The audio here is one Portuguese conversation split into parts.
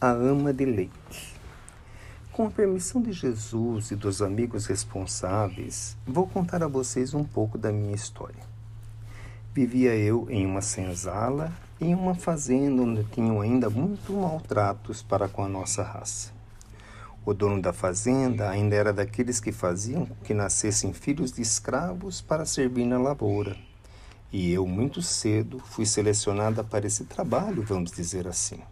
A ama de leite. Com a permissão de Jesus e dos amigos responsáveis, vou contar a vocês um pouco da minha história. Vivia eu em uma senzala, em uma fazenda onde tinham ainda muito maltratos para com a nossa raça. O dono da fazenda ainda era daqueles que faziam que nascessem filhos de escravos para servir na lavoura. E eu, muito cedo, fui selecionada para esse trabalho, vamos dizer assim.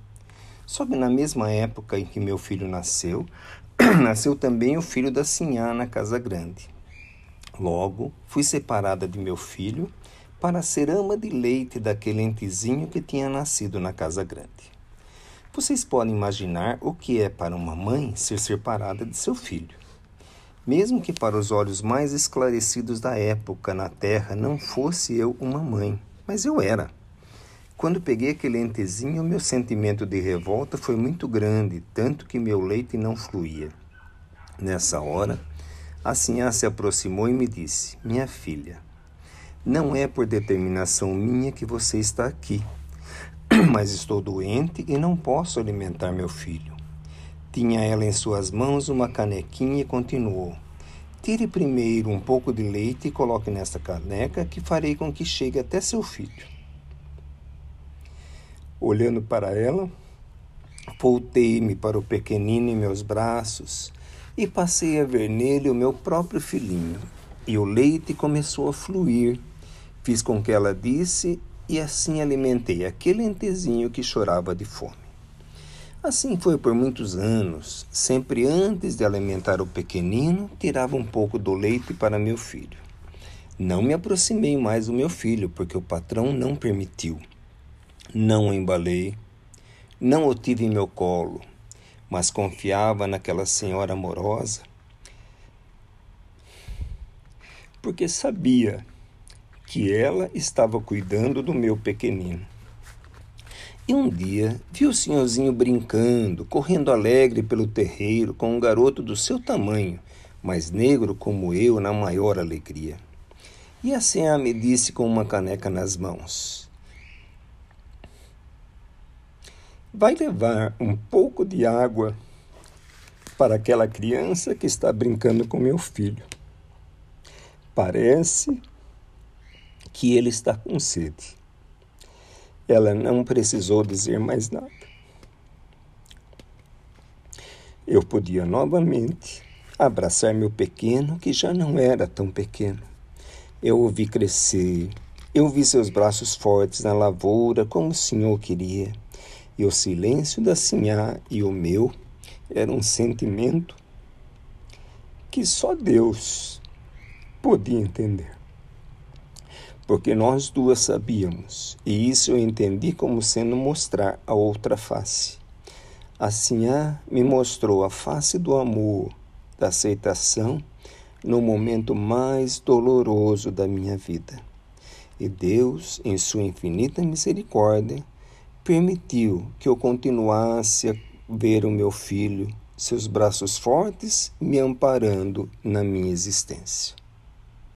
Só que na mesma época em que meu filho nasceu, nasceu também o filho da Sinhá na Casa Grande. Logo, fui separada de meu filho para ser ama de leite daquele entezinho que tinha nascido na Casa Grande. Vocês podem imaginar o que é para uma mãe ser separada de seu filho. Mesmo que para os olhos mais esclarecidos da época na terra não fosse eu uma mãe, mas eu era. Quando peguei aquele entezinho, meu sentimento de revolta foi muito grande, tanto que meu leite não fluía. Nessa hora, a Sinhá se aproximou e me disse: Minha filha, não é por determinação minha que você está aqui, mas estou doente e não posso alimentar meu filho. Tinha ela em suas mãos uma canequinha e continuou: Tire primeiro um pouco de leite e coloque nesta caneca, que farei com que chegue até seu filho. Olhando para ela, voltei-me para o pequenino em meus braços e passei a ver nele o meu próprio filhinho. E o leite começou a fluir. Fiz com que ela disse e assim alimentei aquele entezinho que chorava de fome. Assim foi por muitos anos. Sempre antes de alimentar o pequenino, tirava um pouco do leite para meu filho. Não me aproximei mais do meu filho, porque o patrão não permitiu. Não o embalei, não o tive em meu colo, mas confiava naquela senhora amorosa, porque sabia que ela estava cuidando do meu pequenino. E um dia vi o senhorzinho brincando, correndo alegre pelo terreiro com um garoto do seu tamanho, mas negro como eu, na maior alegria. E a senhora me disse com uma caneca nas mãos: vai levar um pouco de água para aquela criança que está brincando com meu filho. Parece que ele está com sede. Ela não precisou dizer mais nada. Eu podia novamente abraçar meu pequeno, que já não era tão pequeno. Eu o vi crescer, eu vi seus braços fortes na lavoura, como o Senhor queria e o silêncio da Sinhá e o meu era um sentimento que só Deus podia entender. Porque nós duas sabíamos, e isso eu entendi como sendo mostrar a outra face. A Sinhá me mostrou a face do amor, da aceitação, no momento mais doloroso da minha vida. E Deus, em sua infinita misericórdia, permitiu que eu continuasse a ver o meu filho, seus braços fortes me amparando na minha existência.